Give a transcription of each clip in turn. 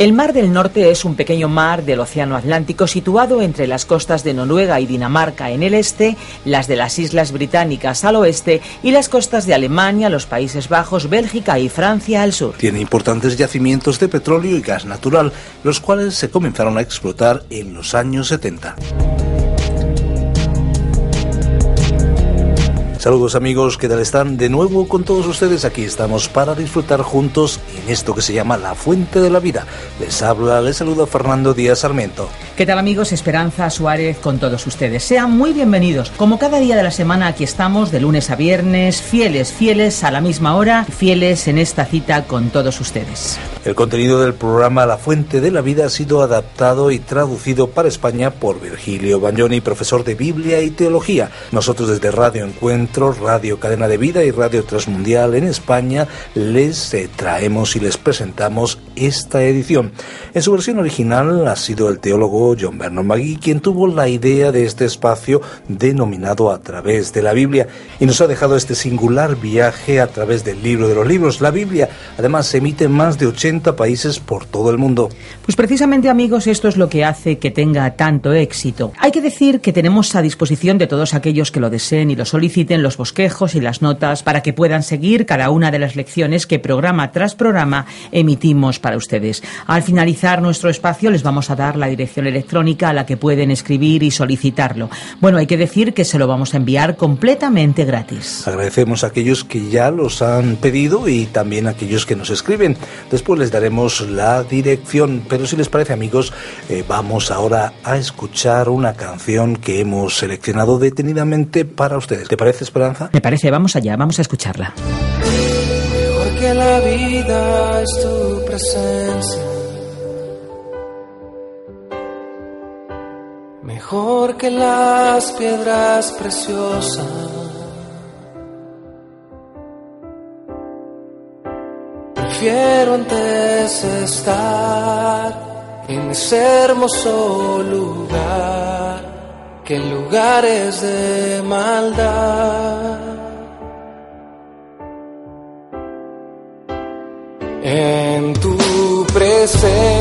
El Mar del Norte es un pequeño mar del Océano Atlántico situado entre las costas de Noruega y Dinamarca en el este, las de las Islas Británicas al oeste y las costas de Alemania, los Países Bajos, Bélgica y Francia al sur. Tiene importantes yacimientos de petróleo y gas natural, los cuales se comenzaron a explotar en los años 70. Saludos amigos, ¿qué tal están? De nuevo con todos ustedes aquí estamos para disfrutar juntos en esto que se llama La Fuente de la Vida. Les habla, les saluda Fernando Díaz Sarmiento. ¿Qué tal amigos? Esperanza Suárez con todos ustedes. Sean muy bienvenidos. Como cada día de la semana aquí estamos de lunes a viernes, fieles, fieles a la misma hora, fieles en esta cita con todos ustedes. El contenido del programa La Fuente de la Vida ha sido adaptado y traducido para España por Virgilio Bagnoni, profesor de Biblia y Teología. Nosotros desde Radio Encuentro Radio Cadena de Vida y Radio Transmundial en España, les traemos y les presentamos esta edición. En su versión original ha sido el teólogo John Bernard Magui quien tuvo la idea de este espacio denominado A través de la Biblia y nos ha dejado este singular viaje a través del libro de los libros, la Biblia. Además, se emite en más de 80 países por todo el mundo. Pues precisamente, amigos, esto es lo que hace que tenga tanto éxito. Hay que decir que tenemos a disposición de todos aquellos que lo deseen y lo soliciten los bosquejos y las notas para que puedan seguir cada una de las lecciones que programa tras programa emitimos para ustedes. Al finalizar nuestro espacio les vamos a dar la dirección electrónica a la que pueden escribir y solicitarlo. Bueno, hay que decir que se lo vamos a enviar completamente gratis. Agradecemos a aquellos que ya los han pedido y también a aquellos que nos escriben. Después les daremos la dirección, pero si les parece amigos, eh, vamos ahora a escuchar una canción que hemos seleccionado detenidamente para ustedes. ¿Te parece? Esperanza? Me parece, vamos allá, vamos a escucharla. Mejor que la vida es tu presencia. Mejor que las piedras preciosas. Prefiero antes estar en ese hermoso lugar que en lugares de maldad. En tu presencia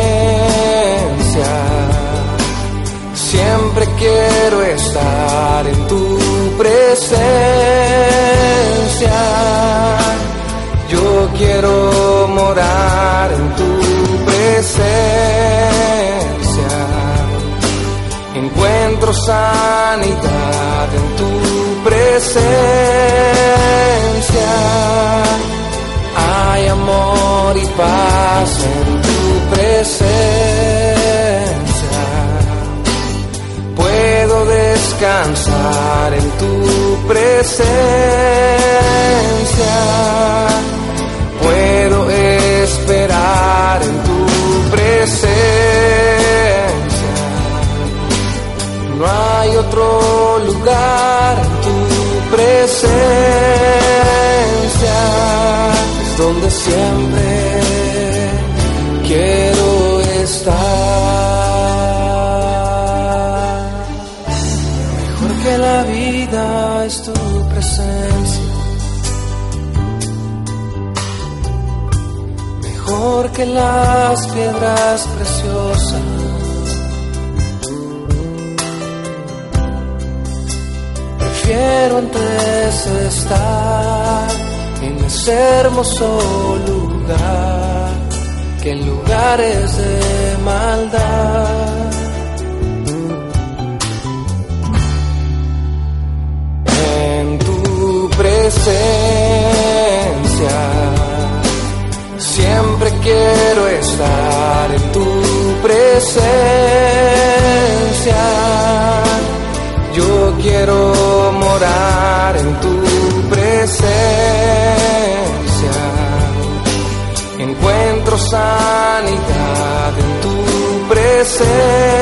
quiero estar en tu presencia. Yo quiero morar en tu presencia encuentro sanidad en tu presencia. Hay amor y paz en tu presencia. Descansar en tu presencia. Puedo esperar en tu presencia no hay otro lugar en tu presencia, es donde siempre quiero estar. Que las piedras preciosas Quiero antes estar en ese hermoso lugar que en lugares de maldad. Sanidad en tu presencia.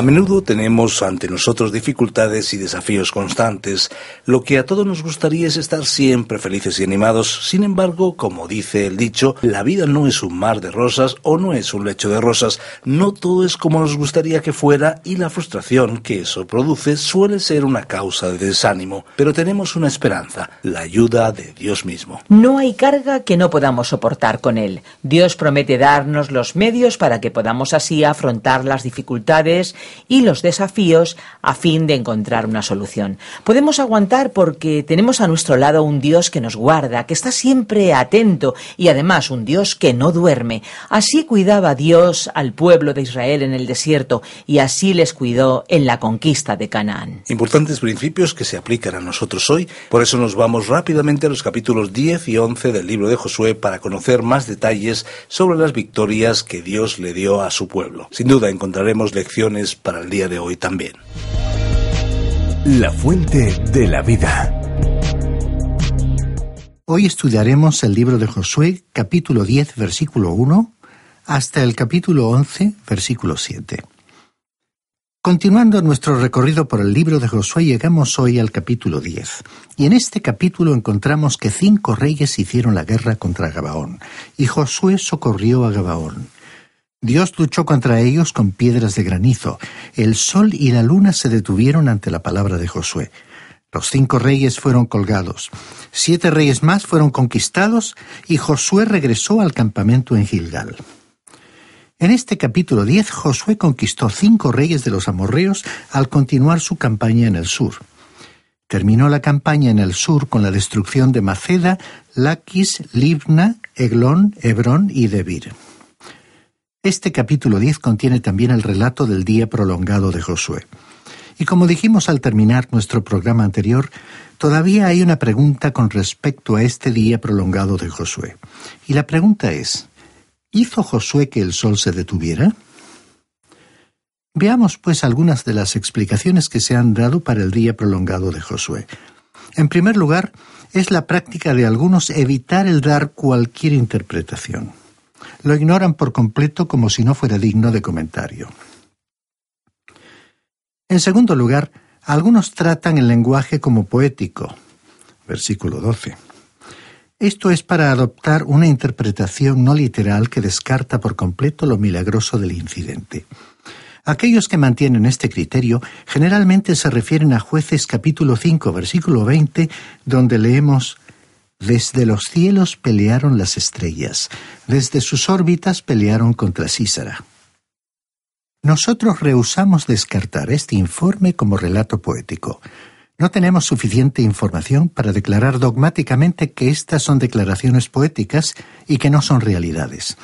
A menudo tenemos ante nosotros dificultades y desafíos constantes. Lo que a todos nos gustaría es estar siempre felices y animados. Sin embargo, como dice el dicho, la vida no es un mar de rosas o no es un lecho de rosas. No todo es como nos gustaría que fuera y la frustración que eso produce suele ser una causa de desánimo. Pero tenemos una esperanza, la ayuda de Dios mismo. No hay carga que no podamos soportar con Él. Dios promete darnos los medios para que podamos así afrontar las dificultades y los desafíos a fin de encontrar una solución. Podemos aguantar porque tenemos a nuestro lado un Dios que nos guarda, que está siempre atento y además un Dios que no duerme. Así cuidaba Dios al pueblo de Israel en el desierto y así les cuidó en la conquista de Canaán. Importantes principios que se aplican a nosotros hoy, por eso nos vamos rápidamente a los capítulos 10 y 11 del libro de Josué para conocer más detalles sobre las victorias que Dios le dio a su pueblo. Sin duda encontraremos lecciones para el día de hoy también. La fuente de la vida. Hoy estudiaremos el libro de Josué, capítulo 10, versículo 1, hasta el capítulo 11, versículo 7. Continuando nuestro recorrido por el libro de Josué, llegamos hoy al capítulo 10. Y en este capítulo encontramos que cinco reyes hicieron la guerra contra Gabaón, y Josué socorrió a Gabaón. Dios luchó contra ellos con piedras de granizo. El sol y la luna se detuvieron ante la palabra de Josué. Los cinco reyes fueron colgados. Siete reyes más fueron conquistados y Josué regresó al campamento en Gilgal. En este capítulo 10, Josué conquistó cinco reyes de los amorreos al continuar su campaña en el sur. Terminó la campaña en el sur con la destrucción de Maceda, Laquis, Libna, Eglón, Hebrón y Debir. Este capítulo 10 contiene también el relato del día prolongado de Josué. Y como dijimos al terminar nuestro programa anterior, todavía hay una pregunta con respecto a este día prolongado de Josué. Y la pregunta es, ¿hizo Josué que el sol se detuviera? Veamos pues algunas de las explicaciones que se han dado para el día prolongado de Josué. En primer lugar, es la práctica de algunos evitar el dar cualquier interpretación lo ignoran por completo como si no fuera digno de comentario. En segundo lugar, algunos tratan el lenguaje como poético. Versículo 12. Esto es para adoptar una interpretación no literal que descarta por completo lo milagroso del incidente. Aquellos que mantienen este criterio generalmente se refieren a jueces capítulo 5 versículo 20 donde leemos desde los cielos pelearon las estrellas, desde sus órbitas pelearon contra Císara. Nosotros rehusamos descartar este informe como relato poético. No tenemos suficiente información para declarar dogmáticamente que estas son declaraciones poéticas y que no son realidades.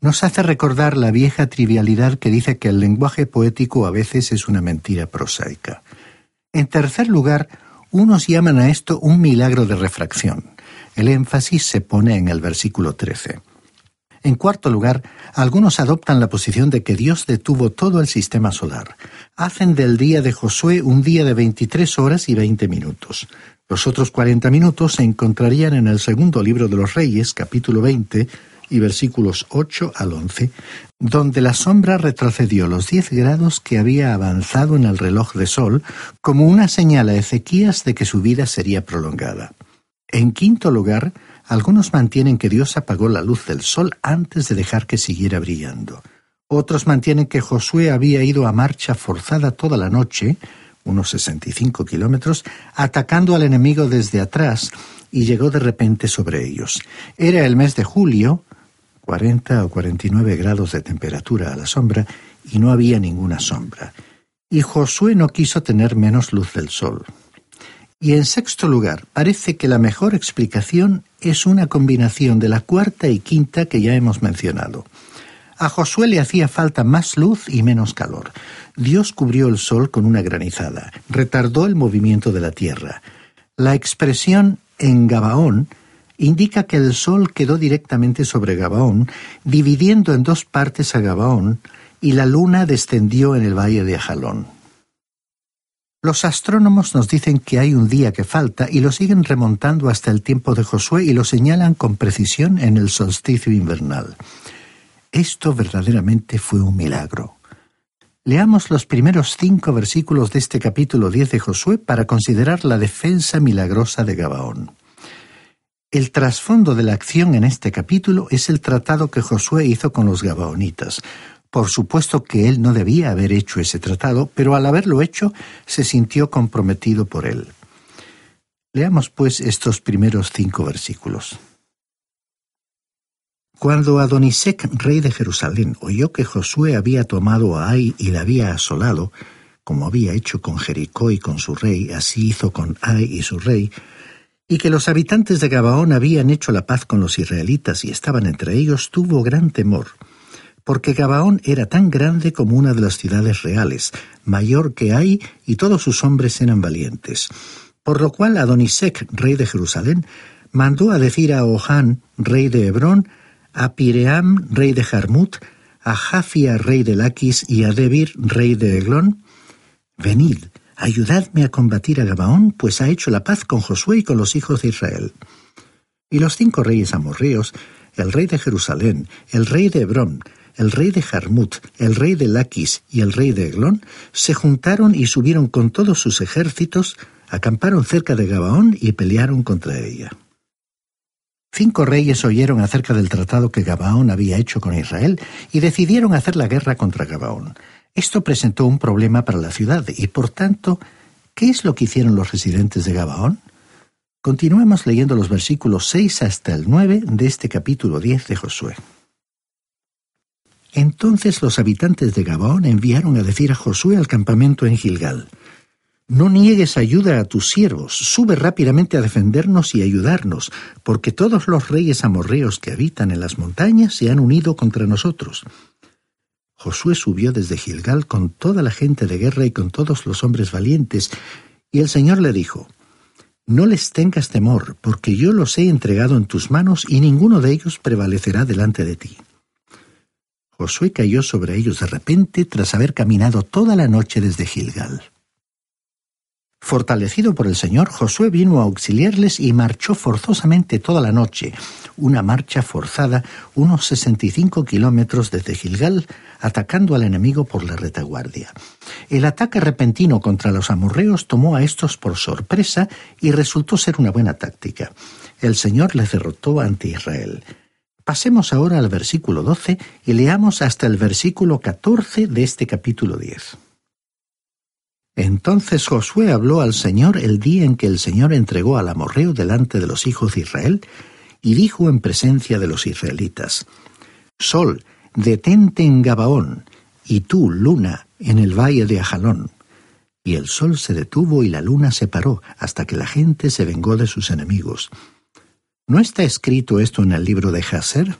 Nos hace recordar la vieja trivialidad que dice que el lenguaje poético a veces es una mentira prosaica. En tercer lugar, unos llaman a esto un milagro de refracción. El énfasis se pone en el versículo 13. En cuarto lugar, algunos adoptan la posición de que Dios detuvo todo el sistema solar. Hacen del día de Josué un día de 23 horas y 20 minutos. Los otros 40 minutos se encontrarían en el segundo libro de los Reyes, capítulo 20, y versículos 8 al 11, donde la sombra retrocedió los 10 grados que había avanzado en el reloj de sol como una señal a Ezequías de que su vida sería prolongada. En quinto lugar, algunos mantienen que Dios apagó la luz del sol antes de dejar que siguiera brillando. Otros mantienen que Josué había ido a marcha forzada toda la noche, unos 65 kilómetros, atacando al enemigo desde atrás y llegó de repente sobre ellos. Era el mes de julio, 40 o 49 grados de temperatura a la sombra, y no había ninguna sombra. Y Josué no quiso tener menos luz del sol. Y en sexto lugar, parece que la mejor explicación es una combinación de la cuarta y quinta que ya hemos mencionado. A Josué le hacía falta más luz y menos calor. Dios cubrió el sol con una granizada, retardó el movimiento de la tierra. La expresión en Gabaón indica que el sol quedó directamente sobre Gabaón, dividiendo en dos partes a Gabaón, y la luna descendió en el valle de Ajalón. Los astrónomos nos dicen que hay un día que falta y lo siguen remontando hasta el tiempo de Josué y lo señalan con precisión en el solsticio invernal. Esto verdaderamente fue un milagro. Leamos los primeros cinco versículos de este capítulo 10 de Josué para considerar la defensa milagrosa de Gabaón. El trasfondo de la acción en este capítulo es el tratado que Josué hizo con los Gabaonitas, por supuesto que él no debía haber hecho ese tratado, pero al haberlo hecho se sintió comprometido por él. Leamos pues estos primeros cinco versículos. Cuando Adonisec, rey de Jerusalén, oyó que Josué había tomado a Ai y la había asolado, como había hecho con Jericó y con su rey, así hizo con Ai y su rey, y que los habitantes de Gabaón habían hecho la paz con los israelitas y estaban entre ellos, tuvo gran temor porque Gabaón era tan grande como una de las ciudades reales, mayor que hay, y todos sus hombres eran valientes. Por lo cual Adonisec, rey de Jerusalén, mandó a decir a Ohán, rey de Hebrón, a Piream, rey de Jarmut, a Jafia, rey de Laquis, y a Debir, rey de Eglón, Venid, ayudadme a combatir a Gabaón, pues ha hecho la paz con Josué y con los hijos de Israel. Y los cinco reyes amorreos, el rey de Jerusalén, el rey de Hebrón, el rey de Jarmut, el rey de Laquis y el rey de Eglón se juntaron y subieron con todos sus ejércitos, acamparon cerca de Gabaón y pelearon contra ella. Cinco reyes oyeron acerca del tratado que Gabaón había hecho con Israel y decidieron hacer la guerra contra Gabaón. Esto presentó un problema para la ciudad y, por tanto, ¿qué es lo que hicieron los residentes de Gabaón? Continuemos leyendo los versículos 6 hasta el 9 de este capítulo 10 de Josué. Entonces los habitantes de Gabaón enviaron a decir a Josué al campamento en Gilgal, No niegues ayuda a tus siervos, sube rápidamente a defendernos y ayudarnos, porque todos los reyes amorreos que habitan en las montañas se han unido contra nosotros. Josué subió desde Gilgal con toda la gente de guerra y con todos los hombres valientes, y el Señor le dijo, No les tengas temor, porque yo los he entregado en tus manos y ninguno de ellos prevalecerá delante de ti. Josué cayó sobre ellos de repente tras haber caminado toda la noche desde Gilgal. Fortalecido por el Señor, Josué vino a auxiliarles y marchó forzosamente toda la noche, una marcha forzada unos sesenta y cinco kilómetros desde Gilgal, atacando al enemigo por la retaguardia. El ataque repentino contra los amorreos tomó a estos por sorpresa y resultó ser una buena táctica. El Señor les derrotó ante Israel. Pasemos ahora al versículo 12 y leamos hasta el versículo 14 de este capítulo 10. Entonces Josué habló al Señor el día en que el Señor entregó al amorreo delante de los hijos de Israel, y dijo en presencia de los israelitas, Sol, detente en Gabaón, y tú, luna, en el valle de Ajalón. Y el sol se detuvo y la luna se paró, hasta que la gente se vengó de sus enemigos. ¿No está escrito esto en el libro de Jaser?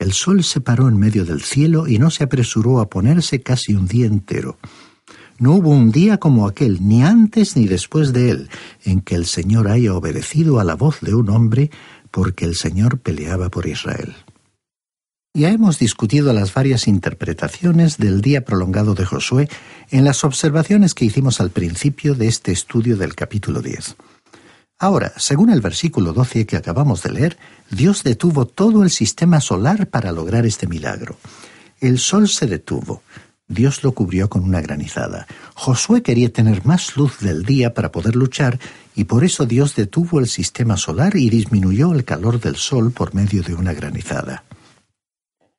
El sol se paró en medio del cielo y no se apresuró a ponerse casi un día entero. No hubo un día como aquel, ni antes ni después de él, en que el Señor haya obedecido a la voz de un hombre, porque el Señor peleaba por Israel. Ya hemos discutido las varias interpretaciones del día prolongado de Josué en las observaciones que hicimos al principio de este estudio del capítulo 10. Ahora, según el versículo 12 que acabamos de leer, Dios detuvo todo el sistema solar para lograr este milagro. El sol se detuvo. Dios lo cubrió con una granizada. Josué quería tener más luz del día para poder luchar y por eso Dios detuvo el sistema solar y disminuyó el calor del sol por medio de una granizada.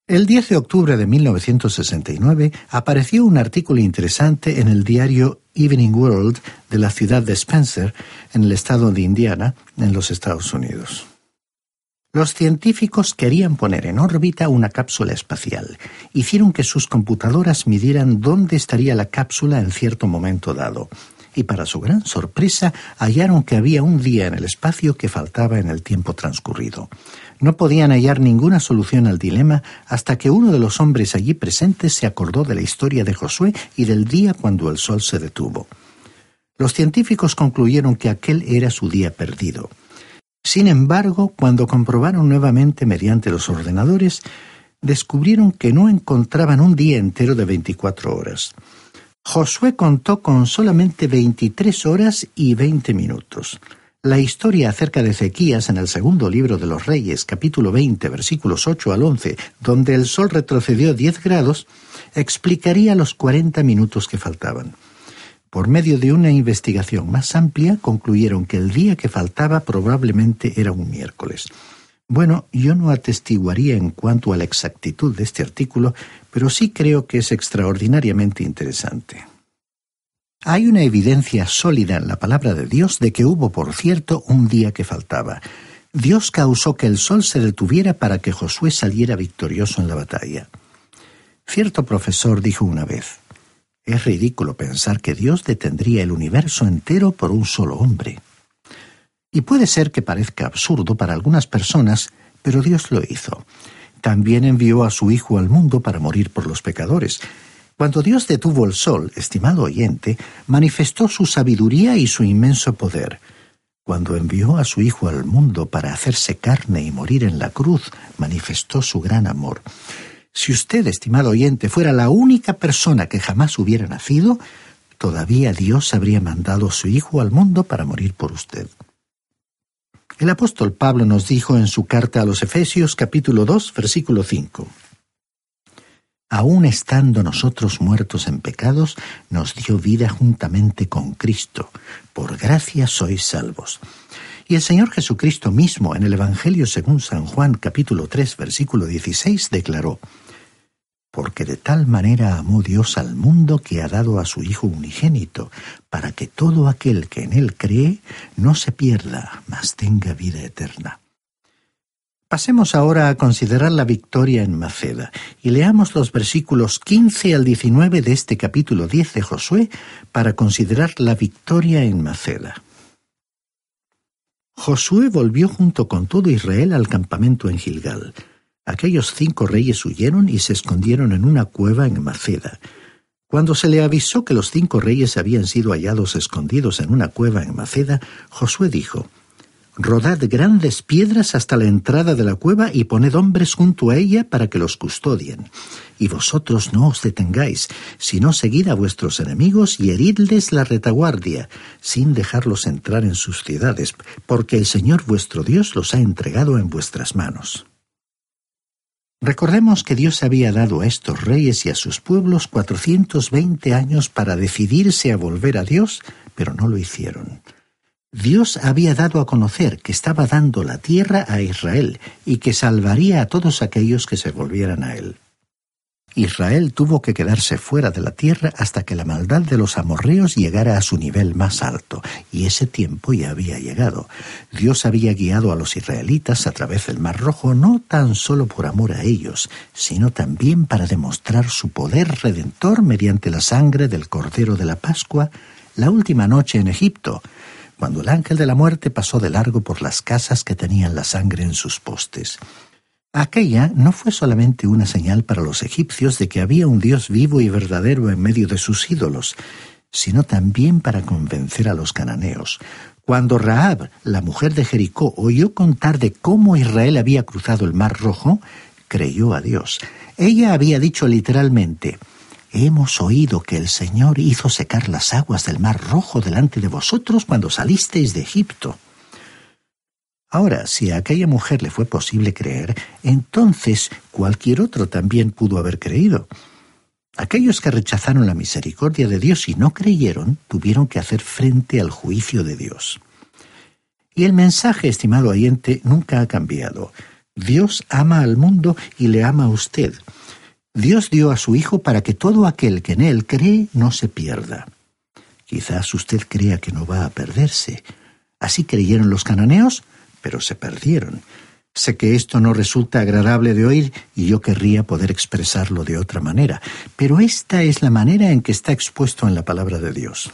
El 10 de octubre de 1969 apareció un artículo interesante en el diario Evening World de la ciudad de Spencer, en el estado de Indiana, en los Estados Unidos. Los científicos querían poner en órbita una cápsula espacial. Hicieron que sus computadoras midieran dónde estaría la cápsula en cierto momento dado. Y para su gran sorpresa hallaron que había un día en el espacio que faltaba en el tiempo transcurrido. No podían hallar ninguna solución al dilema hasta que uno de los hombres allí presentes se acordó de la historia de Josué y del día cuando el sol se detuvo. Los científicos concluyeron que aquel era su día perdido. Sin embargo, cuando comprobaron nuevamente mediante los ordenadores, descubrieron que no encontraban un día entero de 24 horas. Josué contó con solamente 23 horas y 20 minutos. La historia acerca de Ezequías en el segundo libro de los Reyes, capítulo 20, versículos 8 al 11, donde el sol retrocedió 10 grados, explicaría los 40 minutos que faltaban. Por medio de una investigación más amplia, concluyeron que el día que faltaba probablemente era un miércoles. Bueno, yo no atestiguaría en cuanto a la exactitud de este artículo, pero sí creo que es extraordinariamente interesante. Hay una evidencia sólida en la palabra de Dios de que hubo, por cierto, un día que faltaba. Dios causó que el sol se detuviera para que Josué saliera victorioso en la batalla. Cierto profesor dijo una vez, es ridículo pensar que Dios detendría el universo entero por un solo hombre. Y puede ser que parezca absurdo para algunas personas, pero Dios lo hizo. También envió a su Hijo al mundo para morir por los pecadores, cuando Dios detuvo el sol, estimado oyente, manifestó su sabiduría y su inmenso poder. Cuando envió a su Hijo al mundo para hacerse carne y morir en la cruz, manifestó su gran amor. Si usted, estimado oyente, fuera la única persona que jamás hubiera nacido, todavía Dios habría mandado a su Hijo al mundo para morir por usted. El apóstol Pablo nos dijo en su carta a los Efesios capítulo 2 versículo 5 aun estando nosotros muertos en pecados, nos dio vida juntamente con Cristo. Por gracia sois salvos. Y el Señor Jesucristo mismo en el Evangelio según San Juan capítulo 3 versículo 16 declaró, Porque de tal manera amó Dios al mundo que ha dado a su Hijo unigénito, para que todo aquel que en él cree no se pierda, mas tenga vida eterna. Pasemos ahora a considerar la victoria en Maceda y leamos los versículos 15 al 19 de este capítulo 10 de Josué para considerar la victoria en Maceda. Josué volvió junto con todo Israel al campamento en Gilgal. Aquellos cinco reyes huyeron y se escondieron en una cueva en Maceda. Cuando se le avisó que los cinco reyes habían sido hallados escondidos en una cueva en Maceda, Josué dijo, Rodad grandes piedras hasta la entrada de la cueva y poned hombres junto a ella para que los custodien. Y vosotros no os detengáis, sino seguid a vuestros enemigos y heridles la retaguardia, sin dejarlos entrar en sus ciudades, porque el Señor vuestro Dios los ha entregado en vuestras manos. Recordemos que Dios había dado a estos reyes y a sus pueblos cuatrocientos veinte años para decidirse a volver a Dios, pero no lo hicieron. Dios había dado a conocer que estaba dando la tierra a Israel y que salvaría a todos aquellos que se volvieran a él. Israel tuvo que quedarse fuera de la tierra hasta que la maldad de los amorreos llegara a su nivel más alto, y ese tiempo ya había llegado. Dios había guiado a los israelitas a través del Mar Rojo no tan solo por amor a ellos, sino también para demostrar su poder redentor mediante la sangre del Cordero de la Pascua la última noche en Egipto, cuando el ángel de la muerte pasó de largo por las casas que tenían la sangre en sus postes. Aquella no fue solamente una señal para los egipcios de que había un Dios vivo y verdadero en medio de sus ídolos, sino también para convencer a los cananeos. Cuando Raab, la mujer de Jericó, oyó contar de cómo Israel había cruzado el Mar Rojo, creyó a Dios. Ella había dicho literalmente, Hemos oído que el Señor hizo secar las aguas del mar rojo delante de vosotros cuando salisteis de Egipto. Ahora, si a aquella mujer le fue posible creer, entonces cualquier otro también pudo haber creído. Aquellos que rechazaron la misericordia de Dios y no creyeron, tuvieron que hacer frente al juicio de Dios. Y el mensaje, estimado oyente, nunca ha cambiado. Dios ama al mundo y le ama a usted. Dios dio a su Hijo para que todo aquel que en Él cree no se pierda. Quizás usted crea que no va a perderse. Así creyeron los cananeos, pero se perdieron. Sé que esto no resulta agradable de oír y yo querría poder expresarlo de otra manera, pero esta es la manera en que está expuesto en la palabra de Dios.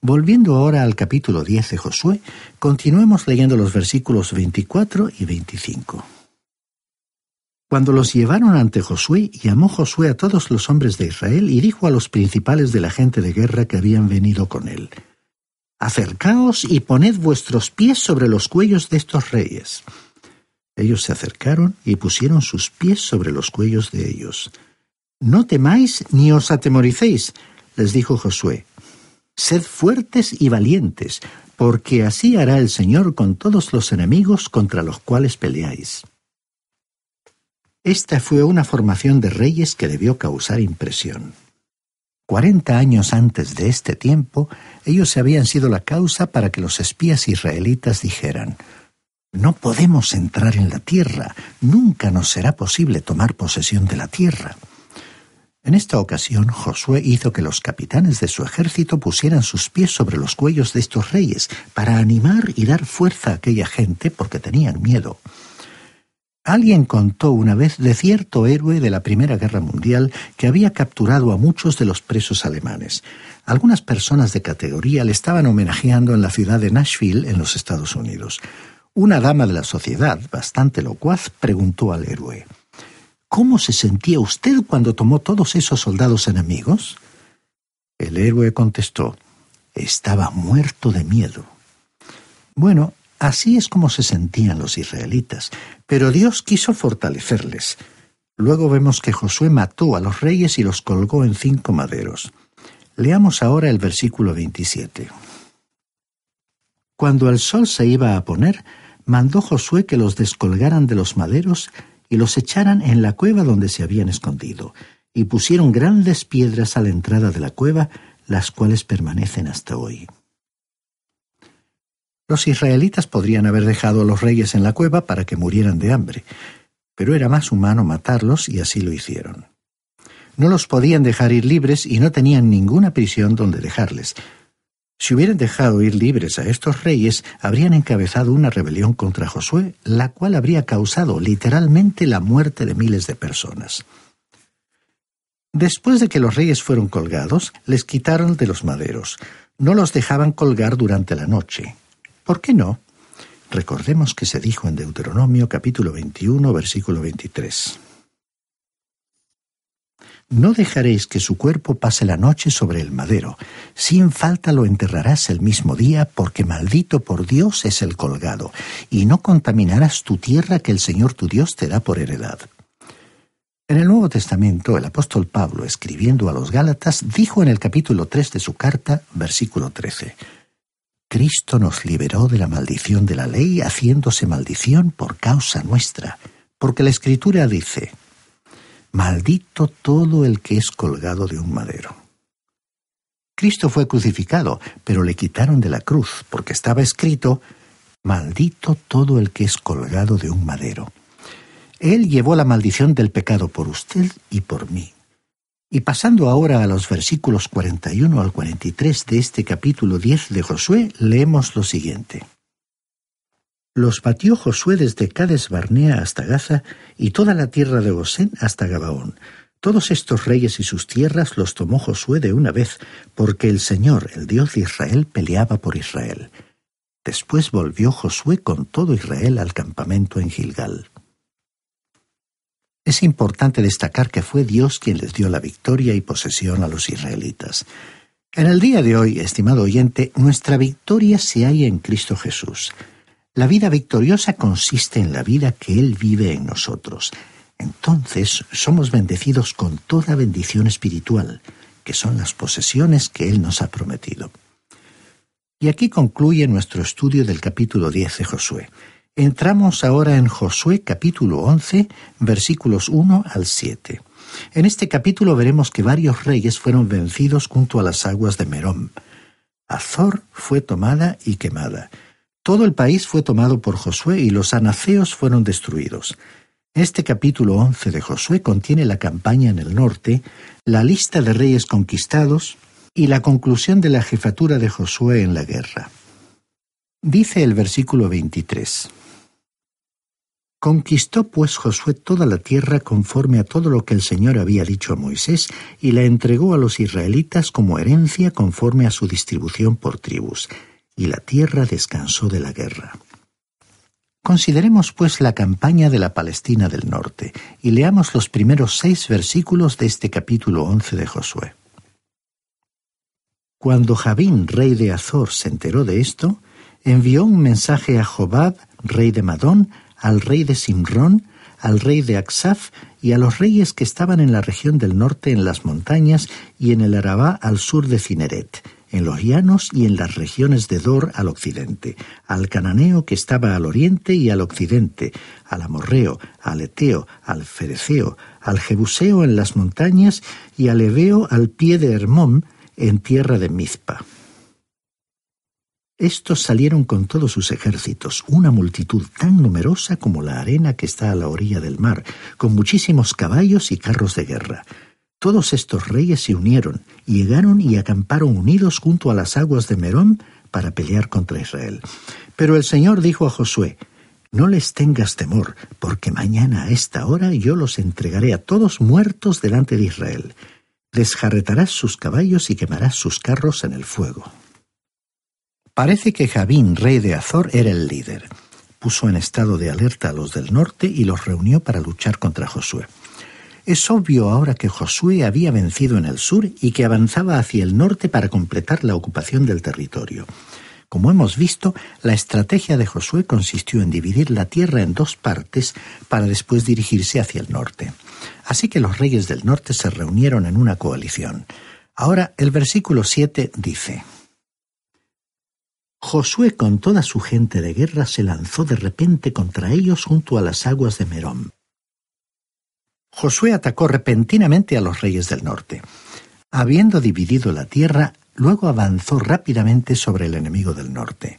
Volviendo ahora al capítulo 10 de Josué, continuemos leyendo los versículos 24 y 25. Cuando los llevaron ante Josué, llamó Josué a todos los hombres de Israel y dijo a los principales de la gente de guerra que habían venido con él, Acercaos y poned vuestros pies sobre los cuellos de estos reyes. Ellos se acercaron y pusieron sus pies sobre los cuellos de ellos. No temáis ni os atemoricéis, les dijo Josué, Sed fuertes y valientes, porque así hará el Señor con todos los enemigos contra los cuales peleáis. Esta fue una formación de reyes que debió causar impresión. Cuarenta años antes de este tiempo, ellos habían sido la causa para que los espías israelitas dijeran, no podemos entrar en la tierra, nunca nos será posible tomar posesión de la tierra. En esta ocasión Josué hizo que los capitanes de su ejército pusieran sus pies sobre los cuellos de estos reyes para animar y dar fuerza a aquella gente porque tenían miedo. Alguien contó una vez de cierto héroe de la Primera Guerra Mundial que había capturado a muchos de los presos alemanes. Algunas personas de categoría le estaban homenajeando en la ciudad de Nashville, en los Estados Unidos. Una dama de la sociedad, bastante locuaz, preguntó al héroe ¿Cómo se sentía usted cuando tomó todos esos soldados enemigos? El héroe contestó Estaba muerto de miedo. Bueno, así es como se sentían los israelitas, pero Dios quiso fortalecerles. Luego vemos que Josué mató a los reyes y los colgó en cinco maderos. Leamos ahora el versículo 27. Cuando el sol se iba a poner, mandó Josué que los descolgaran de los maderos y los echaran en la cueva donde se habían escondido, y pusieron grandes piedras a la entrada de la cueva, las cuales permanecen hasta hoy. Los israelitas podrían haber dejado a los reyes en la cueva para que murieran de hambre, pero era más humano matarlos y así lo hicieron. No los podían dejar ir libres y no tenían ninguna prisión donde dejarles, si hubieran dejado ir libres a estos reyes, habrían encabezado una rebelión contra Josué, la cual habría causado literalmente la muerte de miles de personas. Después de que los reyes fueron colgados, les quitaron de los maderos. No los dejaban colgar durante la noche. ¿Por qué no? Recordemos que se dijo en Deuteronomio capítulo 21, versículo 23. No dejaréis que su cuerpo pase la noche sobre el madero. Sin falta lo enterrarás el mismo día, porque maldito por Dios es el colgado, y no contaminarás tu tierra que el Señor tu Dios te da por heredad. En el Nuevo Testamento, el apóstol Pablo, escribiendo a los Gálatas, dijo en el capítulo 3 de su carta, versículo 13, Cristo nos liberó de la maldición de la ley, haciéndose maldición por causa nuestra, porque la Escritura dice, Maldito todo el que es colgado de un madero. Cristo fue crucificado, pero le quitaron de la cruz, porque estaba escrito, Maldito todo el que es colgado de un madero. Él llevó la maldición del pecado por usted y por mí. Y pasando ahora a los versículos 41 al 43 de este capítulo 10 de Josué, leemos lo siguiente. Los batió Josué desde Cades Barnea hasta Gaza y toda la tierra de Gosén hasta Gabaón. Todos estos reyes y sus tierras los tomó Josué de una vez, porque el Señor, el Dios de Israel, peleaba por Israel. Después volvió Josué con todo Israel al campamento en Gilgal. Es importante destacar que fue Dios quien les dio la victoria y posesión a los israelitas. En el día de hoy, estimado oyente, nuestra victoria se halla en Cristo Jesús. La vida victoriosa consiste en la vida que Él vive en nosotros. Entonces somos bendecidos con toda bendición espiritual, que son las posesiones que Él nos ha prometido. Y aquí concluye nuestro estudio del capítulo 10 de Josué. Entramos ahora en Josué capítulo 11, versículos 1 al 7. En este capítulo veremos que varios reyes fueron vencidos junto a las aguas de Merom. Azor fue tomada y quemada. Todo el país fue tomado por Josué y los anaceos fueron destruidos. Este capítulo 11 de Josué contiene la campaña en el norte, la lista de reyes conquistados y la conclusión de la jefatura de Josué en la guerra. Dice el versículo 23. Conquistó pues Josué toda la tierra conforme a todo lo que el Señor había dicho a Moisés y la entregó a los israelitas como herencia conforme a su distribución por tribus y la tierra descansó de la guerra. Consideremos pues la campaña de la Palestina del Norte y leamos los primeros seis versículos de este capítulo once de Josué. Cuando Jabín, rey de Azor, se enteró de esto, envió un mensaje a Jobab, rey de Madón, al rey de Simrón, al rey de Aksaf y a los reyes que estaban en la región del norte en las montañas y en el Arabá al sur de Cineret, en los llanos y en las regiones de Dor al occidente, al cananeo que estaba al oriente y al occidente, al amorreo, al eteo, al fereceo, al jebuseo en las montañas y al ebeo al pie de Hermón en tierra de Mizpa. Estos salieron con todos sus ejércitos, una multitud tan numerosa como la arena que está a la orilla del mar, con muchísimos caballos y carros de guerra. Todos estos reyes se unieron, llegaron y acamparon unidos junto a las aguas de Merón para pelear contra Israel. Pero el Señor dijo a Josué, No les tengas temor, porque mañana a esta hora yo los entregaré a todos muertos delante de Israel. Desjarretarás sus caballos y quemarás sus carros en el fuego. Parece que Javín, rey de Azor, era el líder. Puso en estado de alerta a los del norte y los reunió para luchar contra Josué. Es obvio ahora que Josué había vencido en el sur y que avanzaba hacia el norte para completar la ocupación del territorio. Como hemos visto, la estrategia de Josué consistió en dividir la tierra en dos partes para después dirigirse hacia el norte. Así que los reyes del norte se reunieron en una coalición. Ahora el versículo 7 dice, Josué con toda su gente de guerra se lanzó de repente contra ellos junto a las aguas de Merón. Josué atacó repentinamente a los reyes del norte. Habiendo dividido la tierra, luego avanzó rápidamente sobre el enemigo del norte.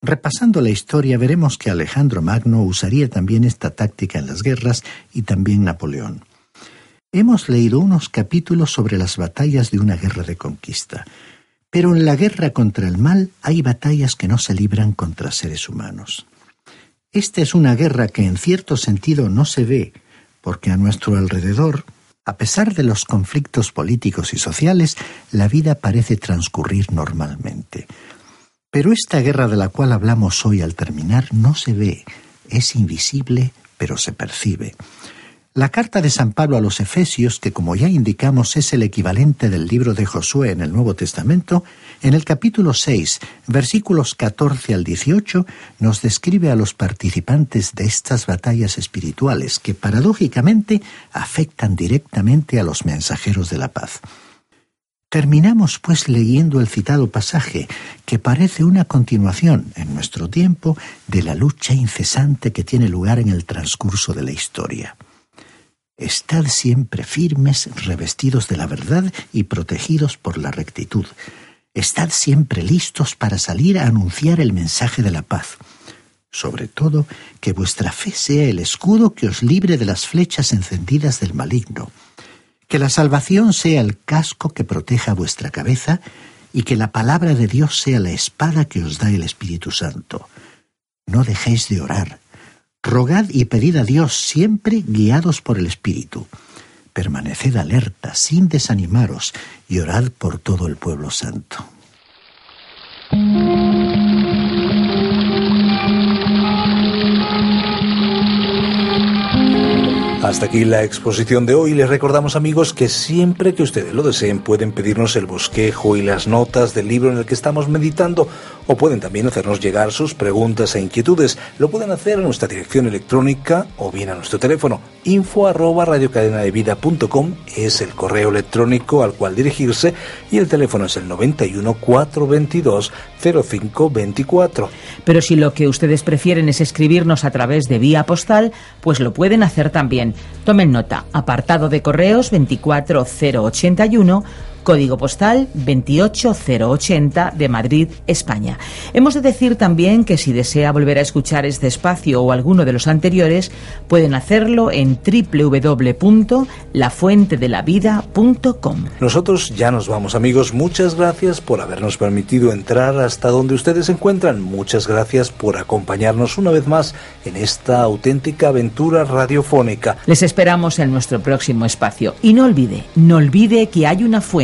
Repasando la historia veremos que Alejandro Magno usaría también esta táctica en las guerras y también Napoleón. Hemos leído unos capítulos sobre las batallas de una guerra de conquista. Pero en la guerra contra el mal hay batallas que no se libran contra seres humanos. Esta es una guerra que en cierto sentido no se ve, porque a nuestro alrededor, a pesar de los conflictos políticos y sociales, la vida parece transcurrir normalmente. Pero esta guerra de la cual hablamos hoy al terminar no se ve, es invisible, pero se percibe. La carta de San Pablo a los Efesios, que como ya indicamos es el equivalente del libro de Josué en el Nuevo Testamento, en el capítulo 6, versículos 14 al 18, nos describe a los participantes de estas batallas espirituales que paradójicamente afectan directamente a los mensajeros de la paz. Terminamos pues leyendo el citado pasaje, que parece una continuación en nuestro tiempo de la lucha incesante que tiene lugar en el transcurso de la historia. Estad siempre firmes, revestidos de la verdad y protegidos por la rectitud. Estad siempre listos para salir a anunciar el mensaje de la paz. Sobre todo, que vuestra fe sea el escudo que os libre de las flechas encendidas del maligno. Que la salvación sea el casco que proteja vuestra cabeza y que la palabra de Dios sea la espada que os da el Espíritu Santo. No dejéis de orar Rogad y pedid a Dios siempre guiados por el Espíritu. Permaneced alerta, sin desanimaros, y orad por todo el pueblo santo. Hasta aquí la exposición de hoy. Les recordamos amigos que siempre que ustedes lo deseen pueden pedirnos el bosquejo y las notas del libro en el que estamos meditando o pueden también hacernos llegar sus preguntas e inquietudes. Lo pueden hacer a nuestra dirección electrónica o bien a nuestro teléfono info arroba radiocadenadevida.com es el correo electrónico al cual dirigirse y el teléfono es el 91 422 0524. Pero si lo que ustedes prefieren es escribirnos a través de vía postal, pues lo pueden hacer también. Tomen nota, apartado de correos 24081 código postal 28080 de Madrid, España. Hemos de decir también que si desea volver a escuchar este espacio o alguno de los anteriores, pueden hacerlo en www.lafuentedelavida.com. Nosotros ya nos vamos amigos, muchas gracias por habernos permitido entrar hasta donde ustedes se encuentran, muchas gracias por acompañarnos una vez más en esta auténtica aventura radiofónica. Les esperamos en nuestro próximo espacio y no olvide, no olvide que hay una